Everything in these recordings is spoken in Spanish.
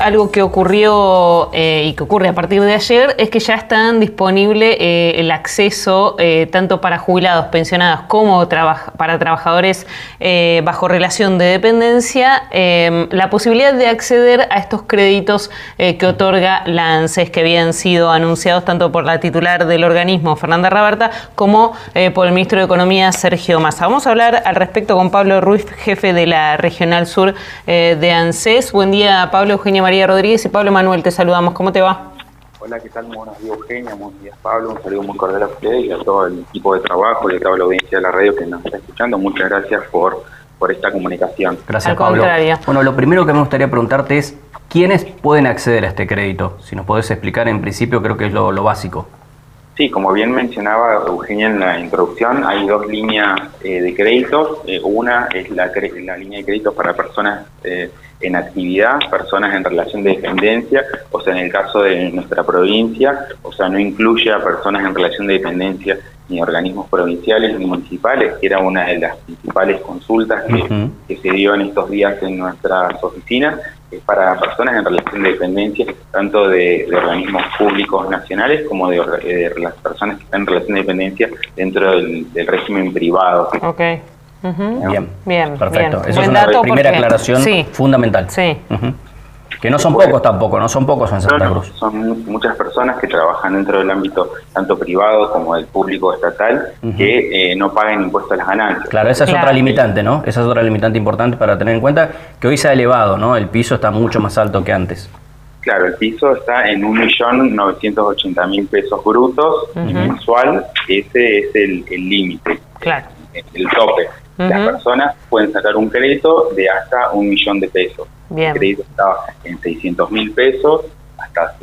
Algo que ocurrió eh, y que ocurre a partir de ayer es que ya están disponible eh, el acceso eh, tanto para jubilados, pensionados como para trabajadores bajo relación de dependencia, em, la posibilidad de acceder a estos créditos que otorga la ANSES que habían sido anunciados tanto por la titular del organismo, Fernanda Raberta, como por el ministro de Economía, Sergio Massa. Vamos a hablar al respecto con Pablo Ruiz, jefe de la Regional Sur de ANSES. Buen día, Pablo Eugenia María Rodríguez y Pablo Manuel, te saludamos. ¿Cómo te va? Hola, ¿qué tal? Muy buenos días, Eugenia. Buenos días, Pablo. Un saludo muy cordial a ustedes y a todo el equipo de trabajo y a toda la audiencia de la radio que nos está escuchando. Muchas gracias por, por esta comunicación. Gracias, Pablo. Bueno, lo primero que me gustaría preguntarte es, ¿quiénes pueden acceder a este crédito? Si nos podés explicar en principio, creo que es lo, básico. Sí, como bien mencionaba Eugenia en la introducción, hay dos líneas eh, de créditos. Eh, una es la, la, línea de créditos para personas eh, en actividad, personas en relación de dependencia, o sea, en el caso de nuestra provincia, o sea, no incluye a personas en relación de dependencia ni organismos provinciales ni municipales, que era una de las principales consultas que, se dio en estos días en nuestras oficinas, para personas en relación de dependencia, tanto de, organismos públicos nacionales como de, las personas que están en relación de dependencia dentro del, régimen privado. Okay. Bien, bien, perfecto. Esa es una primera aclaración fundamental. Sí. Que no son pocos tampoco, no son pocos en Santa Cruz. son muchas personas que trabajan dentro del ámbito tanto privado como del público estatal que eh, no pagan impuestos a las ganancias. Claro, esa es otra limitante, ¿no? Esa es otra limitante importante para tener en cuenta que hoy se ha elevado, ¿no? El piso está mucho más alto que antes. Claro, el piso está en 1.980.000 pesos brutos mensual. Ese es el límite. Claro. El tope. Las personas pueden sacar un crédito de hasta un millón de pesos. El crédito estaba en 600 mil pesos hasta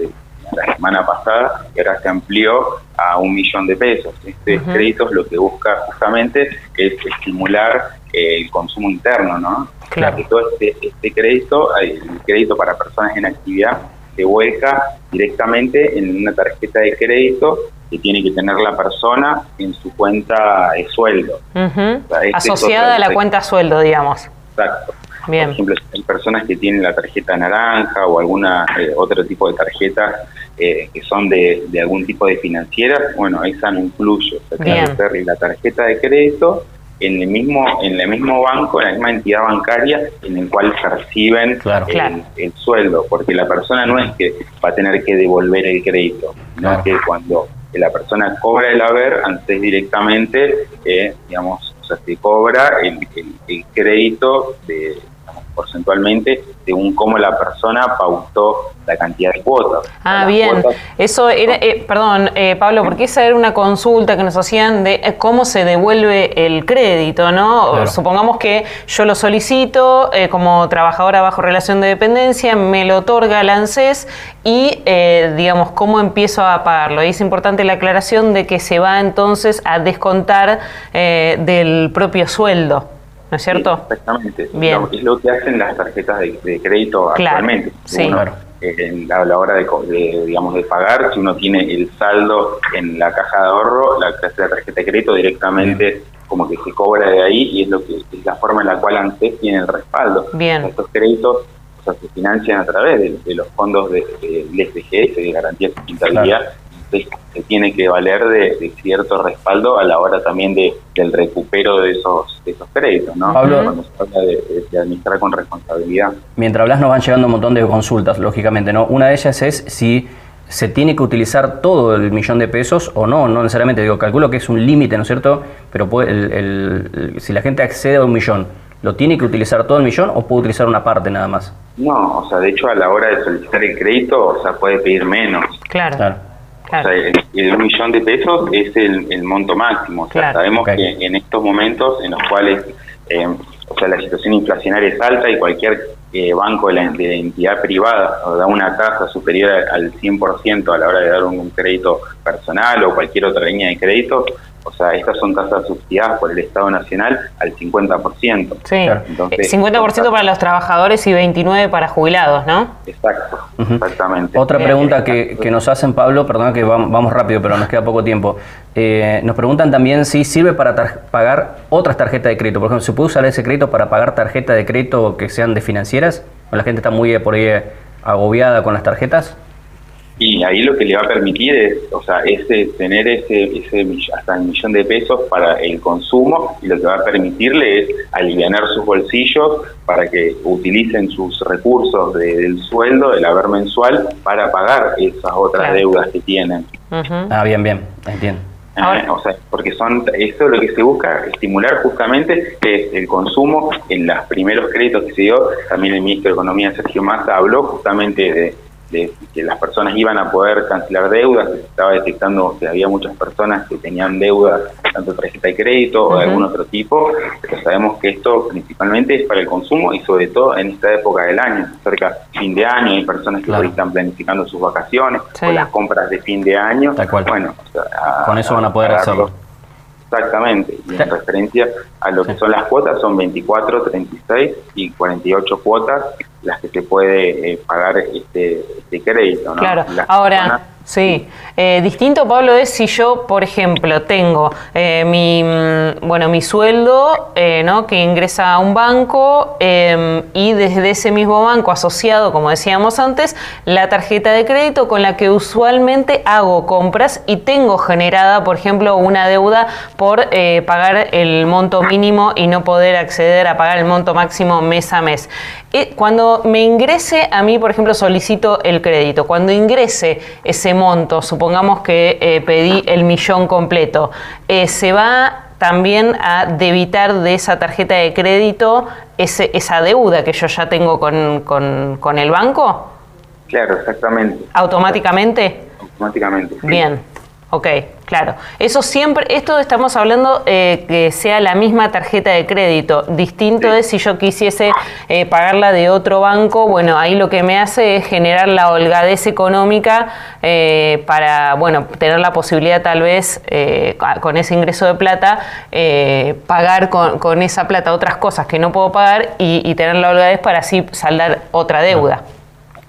la semana pasada y ahora se amplió a un millón de pesos. Este crédito es lo que busca justamente es estimular el consumo interno, ¿no? Claro. Que todo este, este crédito, el crédito para personas en actividad, se vuelca directamente en una tarjeta de crédito que tiene que tener la persona en su cuenta de sueldo. Este Asociada a la cuenta sueldo, digamos. Exacto. Bien. Por ejemplo, hay personas que tienen la tarjeta naranja o alguna eh, otro tipo de tarjetas eh, que son de, algún tipo de financiera, bueno, esa no incluye. O sea, la tarjeta de crédito en el mismo en el mismo banco, en la misma entidad bancaria en el cual perciben el, sueldo, porque la persona no es que va a tener que devolver el crédito, sino que cuando la persona cobra el haber, antes directamente, eh, digamos, o sea, se cobra el, el crédito de, porcentualmente según cómo la persona pautó la cantidad de cuotas. Ah, bien. Eso era, eh, perdón, eh, Pablo, porque esa era una consulta que nos hacían de eh, cómo se devuelve el crédito, ¿no? Supongamos que yo lo solicito como trabajadora bajo relación de dependencia, me lo otorga el ANSES y, digamos, cómo empiezo a pagarlo. Y es importante la aclaración de que se va entonces a descontar del propio sueldo. ¿No es cierto? exactamente. Bien. es lo que hacen las tarjetas de, crédito actualmente. Sí. Eh, a la hora de, digamos, de pagar, si uno tiene el saldo en la caja de ahorro, la, la tarjeta de crédito directamente como que se cobra de ahí y es lo que es la forma en la cual antes tiene el respaldo. Bien. Estos créditos o sea, se financian a través de, los fondos de, del SGS, de garantía de hospitalidad, se tiene que valer de, cierto respaldo a la hora también de, del recupero de esos, esos créditos, ¿no? Pablo, cuando se habla de, administrar con responsabilidad. Mientras hablas nos van llegando un montón de consultas, lógicamente, ¿no? Una de ellas es si se tiene que utilizar todo el millón de pesos o no, no necesariamente, digo, calculo que es un límite, ¿no es cierto? Pero el, si la gente accede a un millón, ¿lo tiene que utilizar todo el millón o puede utilizar una parte nada más? No, o sea, de hecho a la hora de solicitar el crédito, o sea, puede pedir menos. Claro. claro. O sea, el, un millón de pesos es el, monto máximo. O sea, sabemos que en estos momentos en los cuales eh, o sea, la situación inflacionaria es alta y cualquier eh, banco de la, entidad privada da una tasa superior al 100% a la hora de dar un, crédito personal o cualquier otra línea de crédito, o sea, estas son tasas subsidiadas por el Estado Nacional al 50%. Sí, Entonces, 50% para los trabajadores y 29% para jubilados, ¿no? Exacto, exactamente. Otra pregunta que, nos hacen, Pablo, perdón que vamos rápido, pero nos queda poco tiempo. Eh, nos preguntan también si sirve para pagar otras tarjetas de crédito. Por ejemplo, ¿se puede usar ese crédito para pagar tarjetas de crédito que sean de financieras? ¿O la gente está muy por ahí agobiada con las tarjetas? Y ahí lo que le va a permitir es, o sea, ese, tener ese, ese hasta un millón de pesos para el consumo y lo que va a permitirle es aliviar sus bolsillos para que utilicen sus recursos del sueldo, del haber mensual, para pagar esas otras deudas que tienen. Ah, bien, bien, entiendo. Eh, o sea, porque son esto lo que se busca estimular justamente es el consumo en los primeros créditos que se dio. También el ministro de Economía Sergio Massa habló justamente de de que las personas iban a poder cancelar deudas, se estaba detectando que había muchas personas que tenían deudas, tanto tarjeta de crédito o de algún otro tipo, pero sabemos que esto principalmente es para el consumo y sobre todo en esta época del año, cerca de fin de año, hay personas que están planificando sus vacaciones o las compras de fin de año. Bueno, con eso van a poder hacerlo. Exactamente, y en referencia a lo que son las cuotas, son 24, 36 y 48 cuotas las que se puede eh, pagar este, este crédito. ¿no? Claro, ahora... Sí, eh, distinto Pablo es si yo, por ejemplo, tengo eh, mi, mm, bueno, mi sueldo eh, ¿no? que ingresa a un banco em, y desde ese mismo banco asociado, como decíamos antes, la tarjeta de crédito con la que usualmente hago compras y tengo generada, por ejemplo, una deuda por pagar el monto mínimo y no poder acceder a pagar el monto máximo mes a mes. Cuando me ingrese, a mí, por ejemplo, solicito el crédito. Cuando ingrese ese monto, supongamos que eh, pedí el millón completo, eh, ¿se va también a debitar de esa tarjeta de crédito ese, esa deuda que yo ya tengo con, con, con el banco? Claro, exactamente. ¿Automáticamente? Automáticamente. Bien. Ok, claro. Eso siempre, esto estamos hablando eh, que sea la misma tarjeta de crédito. Distinto es si yo quisiese eh, pagarla de otro banco, bueno, ahí lo que me hace es generar la holgadez económica eh, para, bueno, tener la posibilidad tal vez con ese ingreso de plata, pagar con, esa plata otras cosas que no puedo pagar y, tener la holgadez para así saldar otra deuda.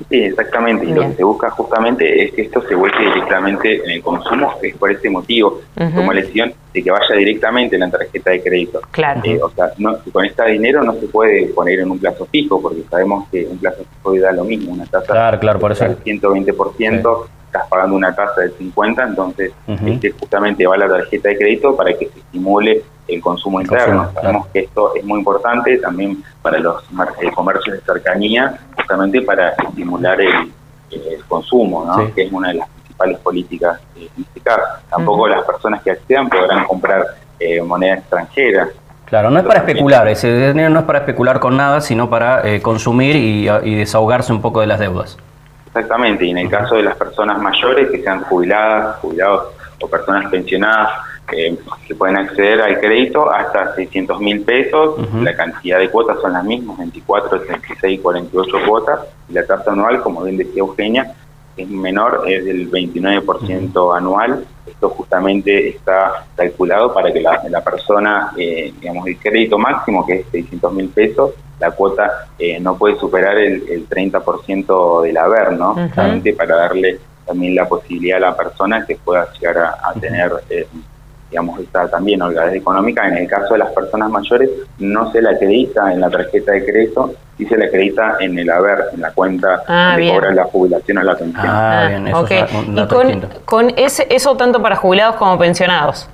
Sí, exactamente. Y lo que se busca justamente es que esto se vuelque directamente en el consumo, es por ese motivo, como elección, de que vaya directamente en la tarjeta de crédito. Claro. Eh, o sea, no, con este dinero no se puede poner en un plazo fijo, porque sabemos que un plazo fijo da lo mismo, una tasa claro, claro, por eso. del 120%, estás pagando una tasa del 50%, entonces este justamente va la tarjeta de crédito para que se estimule el consumo interno. Sabemos que esto es muy importante también para los comercios de cercanía, justamente para estimular el, consumo, ¿no? que es una de las principales políticas eh, este. Tampoco las personas que accedan podrán comprar eh, moneda extranjera. Claro, no es para especular, ese dinero no es para especular con nada, sino para eh, consumir y, y, desahogarse un poco de las deudas. Exactamente, y en el caso de las personas mayores que sean jubiladas, jubilados o personas pensionadas, eh, que pueden acceder al crédito hasta 600 mil pesos. La cantidad de cuotas son las mismas, 24, 36, 48 cuotas. Y la tasa anual, como bien decía Eugenia, es menor, es del 29% anual. Esto justamente está calculado para que la, la persona, eh, digamos, el crédito máximo, que es 600 mil pesos, la cuota eh, no puede superar el, el 30% del haber, ¿no? Justamente para darle también la posibilidad a la persona que pueda llegar a, tener eh, digamos, está también holgadez económica. En el caso de las personas mayores, no se la acredita en la tarjeta de crédito, sí se la acredita en el haber, en la cuenta ah, que cobran la jubilación o la pensión. Ah, bien, eso y con, con, ese, eso tanto para jubilados como pensionados.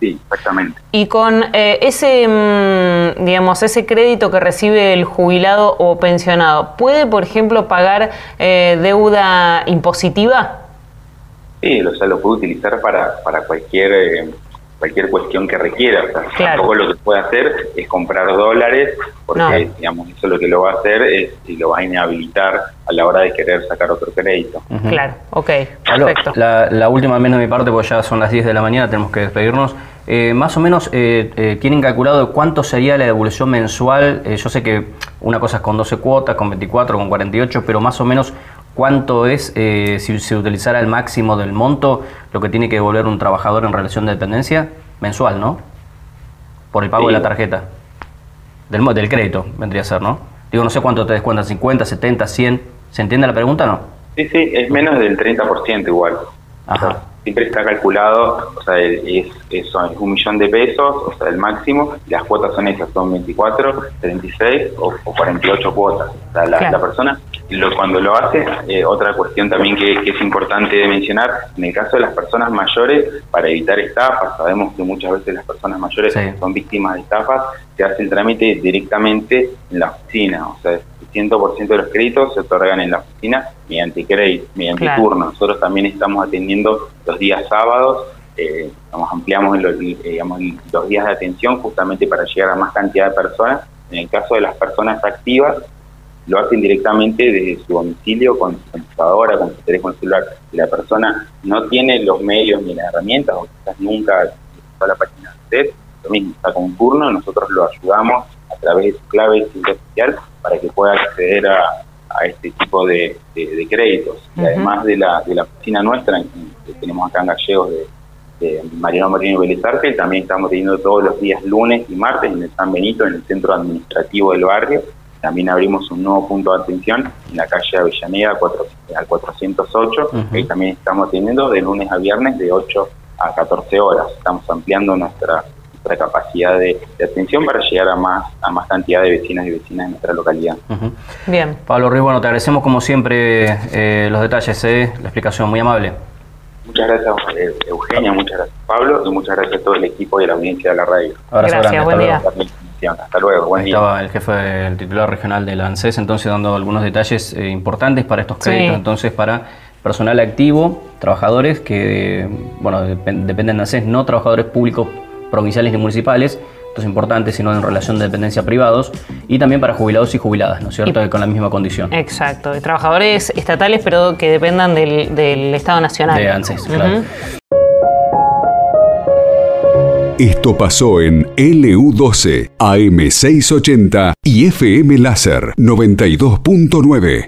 Sí, exactamente. Y con eh, ese, mm, digamos, ese crédito que recibe el jubilado o pensionado, ¿puede, por ejemplo, pagar eh, deuda impositiva? Sí, o sea, lo puede utilizar para, para cualquier eh, cualquier cuestión que requiera. O sea, tampoco lo que puede hacer es comprar dólares, porque digamos eso lo que lo va a hacer es y lo va a inhabilitar a la hora de querer sacar otro crédito. Claro, ok, perfecto. La, última menos de mi parte, porque ya son las 10 de la mañana, tenemos que despedirnos. Eh, más o menos eh, tienen calculado cuánto sería la devolución mensual. yo sé que una cosa es con 12 cuotas, con 24, con 48, pero más o menos cuánto es, eh, si se utilizara el máximo del monto, lo que tiene que devolver un trabajador en relación de dependencia? mensual, ¿no? Por el pago de la tarjeta. Del, del crédito, vendría a ser, ¿no? Digo, no sé cuánto te descuentan, 50, 70, 100. ¿Se entiende la pregunta o no? Sí, sí, es menos del 30% igual. Ajá siempre está calculado, o sea, es, es, un millón de pesos, o sea, el máximo, las cuotas son esas, son 24, 36 o, 48 cuotas. O sea, la, persona, lo, cuando lo hace, eh, otra cuestión también que, es importante mencionar, en el caso de las personas mayores, para evitar estafas, sabemos que muchas veces las personas mayores son víctimas de estafas, se hace el trámite directamente en la oficina, o sea, 100% de los créditos se otorgan en la oficina mediante crédito, mediante turno. Nosotros también estamos atendiendo los días sábados, eh, ampliamos los, eh, los días de atención justamente para llegar a más cantidad de personas. En el caso de las personas activas, lo hacen directamente desde su domicilio con su computadora, con su teléfono celular. Si la persona no tiene los medios ni las herramientas, o quizás nunca visitó la página de usted, lo mismo, está con un turno, nosotros lo ayudamos a través de su clave de para que pueda acceder a, este tipo de, créditos. Y además de la, de la oficina nuestra, que tenemos acá en Gallegos de, de Mariano Marino y también estamos teniendo todos los días lunes y martes en el San Benito, en el centro administrativo del barrio. También abrimos un nuevo punto de atención en la calle Avellaneda al 408, y también estamos teniendo de lunes a viernes de 8 a 14 horas. Estamos ampliando nuestra capacidad de, atención para llegar a más, a más cantidad de vecinas y vecinas en nuestra localidad. Bien. Pablo Ruiz, bueno, te agradecemos como siempre eh, los detalles, eh, la explicación muy amable. Muchas gracias eh, Eugenia, muchas gracias Pablo y muchas gracias a todo el equipo y a la audiencia de la radio. gracias, buen día. Hasta luego, buen día. Estaba el jefe, el titular regional de la ANSES, entonces dando algunos detalles importantes para estos créditos, entonces para personal activo, trabajadores que, bueno, dependen de ANSES, no trabajadores públicos provinciales y municipales, esto es importante, sino en relación de dependencia privados, y también para jubilados y jubiladas, ¿no es cierto?, con la misma condición. Exacto, trabajadores estatales, pero que dependan del, Estado Nacional. De ANSES, claro. Esto pasó en LU12, AM680 y FM Láser 92.9.